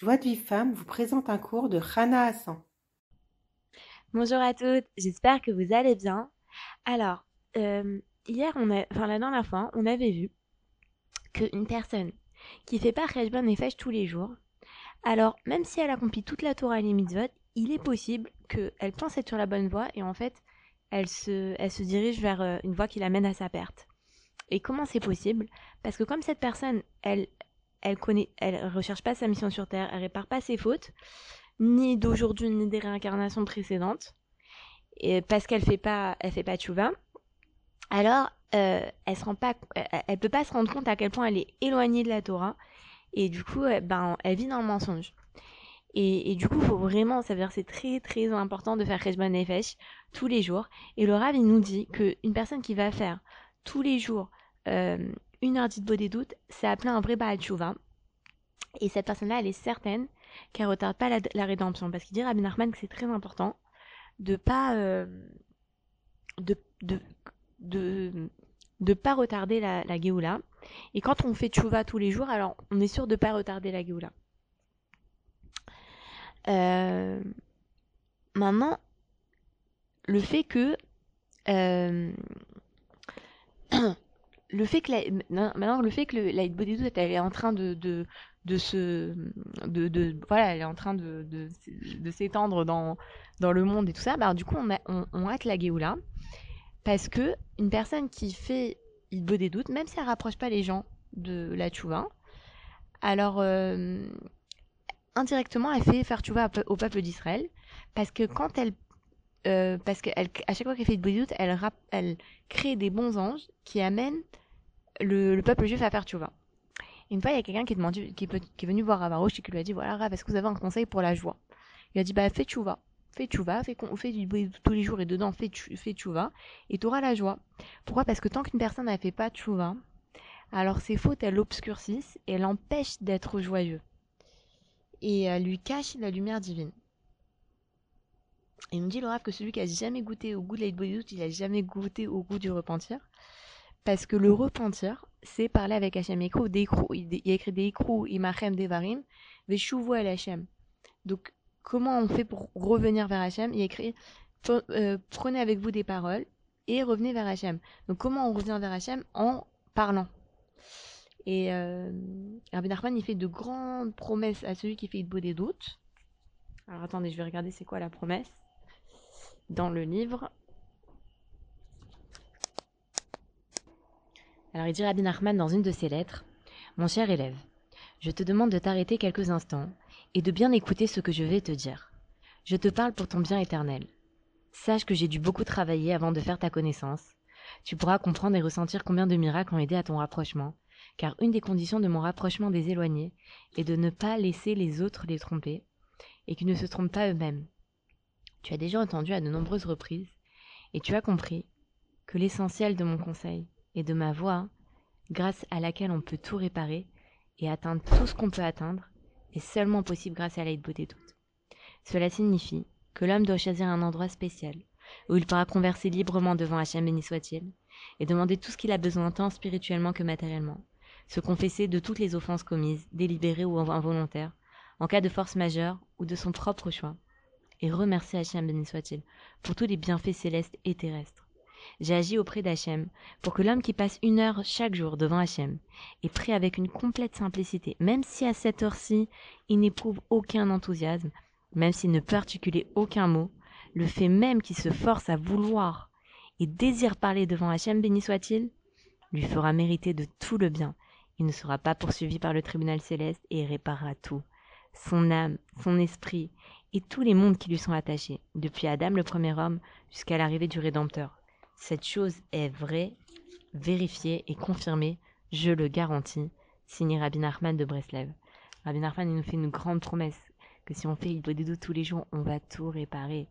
Joie de vie femme vous présente un cours de Rana Hassan. Bonjour à toutes, j'espère que vous allez bien. Alors, euh, hier, on a, enfin la dernière on avait vu qu'une personne qui fait pas Rejban et tous les jours, alors même si elle accomplit toute la Torah et les mitzvot, il est possible qu'elle pense être sur la bonne voie et en fait, elle se, elle se dirige vers euh, une voie qui l'amène à sa perte. Et comment c'est possible? Parce que comme cette personne, elle, elle connaît, elle recherche pas sa mission sur Terre, elle répare pas ses fautes, ni d'aujourd'hui ni des réincarnations précédentes, et parce qu'elle fait pas, elle fait pas tchouva. Alors, euh, elle se rend pas, elle, peut pas se rendre compte à quel point elle est éloignée de la Torah, et du coup, ben, elle vit dans le mensonge. Et, du coup, faut vraiment, ça veut c'est très très important de faire Rejban Nefesh tous les jours. Et le Rav, il nous dit qu'une personne qui va faire tous les jours euh, une heure beau des doutes, c'est appelé un vrai Baal Tshuva. Et cette personne-là, elle est certaine qu'elle ne retarde pas la, rédemption. Parce qu'il dit Rabbi Nachman que c'est très important de pas euh, de, de, de, de, pas retarder la, la Géoula. Et quand on fait Tshuva tous les jours, alors on est sûr de pas retarder la Géoula. Euh, maintenant, le fait que euh, le fait que la, maintenant le fait que le, la elle est en train de de de se de, de voilà elle est en train de de, s'étendre dans dans le monde et tout ça bah du coup on a, on, hâte la Géoula. Parce que une personne qui fait il des doutes même si elle rapproche pas les gens de la tchouva alors euh, indirectement elle fait faire tchouva au peuple d'Israël. Parce que quand elle euh, parce qu'à chaque fois qu'elle fait de doute, elle, crée des bons anges qui amènent le, peuple juif à faire tchouva. Une fois, il y a quelqu'un qui, qui, est venu voir Ravarouche et qui lui a dit Voilà, Rav, est-ce que vous avez un conseil pour la joie? Il a dit Bah, fais tchouva. Fais tchouva, fais, du tous les jours et dedans, fais, fais tchouva, et tu auras la joie. Pourquoi? Parce que tant qu'une personne ne fait pas tchouva, alors ses fautes, elles l'obscurcissent et l'empêchent d'être joyeux. Et elle lui cache la lumière divine. Il me dit le que celui qui a jamais goûté au goût de l'aïd il a jamais goûté au goût du repentir. Parce que le repentir, c'est parler avec Hachem. Il a écrit des ikrou, imachem devarim, veshuvu el Hachem. Donc, comment on fait pour revenir vers Hachem Il a écrit euh, prenez avec vous des paroles et revenez vers Hachem. Donc, comment on revient vers Hachem En parlant. Et euh, Rabbi Nachman, il fait de grandes promesses à celui qui fait beau des doutes. Alors attendez, je vais regarder c'est quoi la promesse dans le livre. Alors il dit Rabbi Nachman dans une de ses lettres Mon cher élève, je te demande de t'arrêter quelques instants et de bien écouter ce que je vais te dire. Je te parle pour ton bien éternel. Sache que j'ai dû beaucoup travailler avant de faire ta connaissance. Tu pourras comprendre et ressentir combien de miracles ont aidé à ton rapprochement, car une des conditions de mon rapprochement des éloignés est de ne pas laisser les autres les tromper, et qu'ils ne se trompent pas eux-mêmes. Tu as déjà entendu à de nombreuses reprises, et tu as compris que l'essentiel de mon conseil et de ma voix, grâce à laquelle on peut tout réparer et atteindre tout ce qu'on peut atteindre, est seulement possible grâce à l'aide beauté toute. Cela signifie que l'homme doit choisir un endroit spécial, où il pourra converser librement devant Hachem béni soit-il, et demander tout ce qu'il a besoin tant spirituellement que matériellement, se confesser de toutes les offenses commises, délibérées ou involontaires, en cas de force majeure ou de son propre choix, et remercier Hachem béni soit-il pour tous les bienfaits célestes et terrestres. J'ai agi auprès d'Hachem pour que l'homme qui passe une heure chaque jour devant Hachem et prie avec une complète simplicité, même si à cette heure-ci il n'éprouve aucun enthousiasme, même s'il ne peut articuler aucun mot, le fait même qu'il se force à vouloir et désire parler devant Hachem béni soit-il, lui fera mériter de tout le bien. Il ne sera pas poursuivi par le tribunal céleste et réparera tout. Son âme, son esprit et tous les mondes qui lui sont attachés, depuis Adam le premier homme jusqu'à l'arrivée du Rédempteur. Cette chose est vraie, vérifiée et confirmée, je le garantis, signé Rabbi Nachman de Breslev. Rabbi Nachman nous fait une grande promesse que si on fait il doutes tous les jours, on va tout réparer.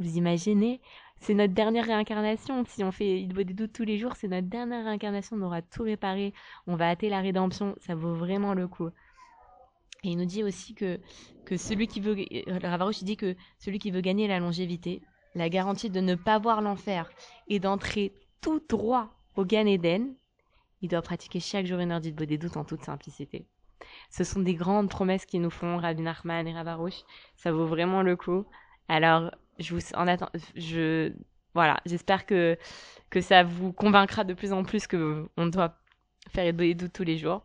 Vous imaginez C'est notre dernière réincarnation. Si on fait il doutes tous les jours, c'est notre dernière réincarnation. On aura tout réparé. On va hâter la rédemption. Ça vaut vraiment le coup. Et il nous dit aussi que, que celui qui veut, euh, Ravarouche dit que celui qui veut gagner la longévité, la garantie de ne pas voir l'enfer et d'entrer tout droit au Gan il doit pratiquer chaque jour une heure d'Idbo des doutes en toute simplicité. Ce sont des grandes promesses qu'ils nous font, Rabbi Nachman et Ravarouche. Ça vaut vraiment le coup. Alors, je vous en attends. Je voilà, j'espère que que ça vous convaincra de plus en plus qu'on doit faire des doutes tous les jours.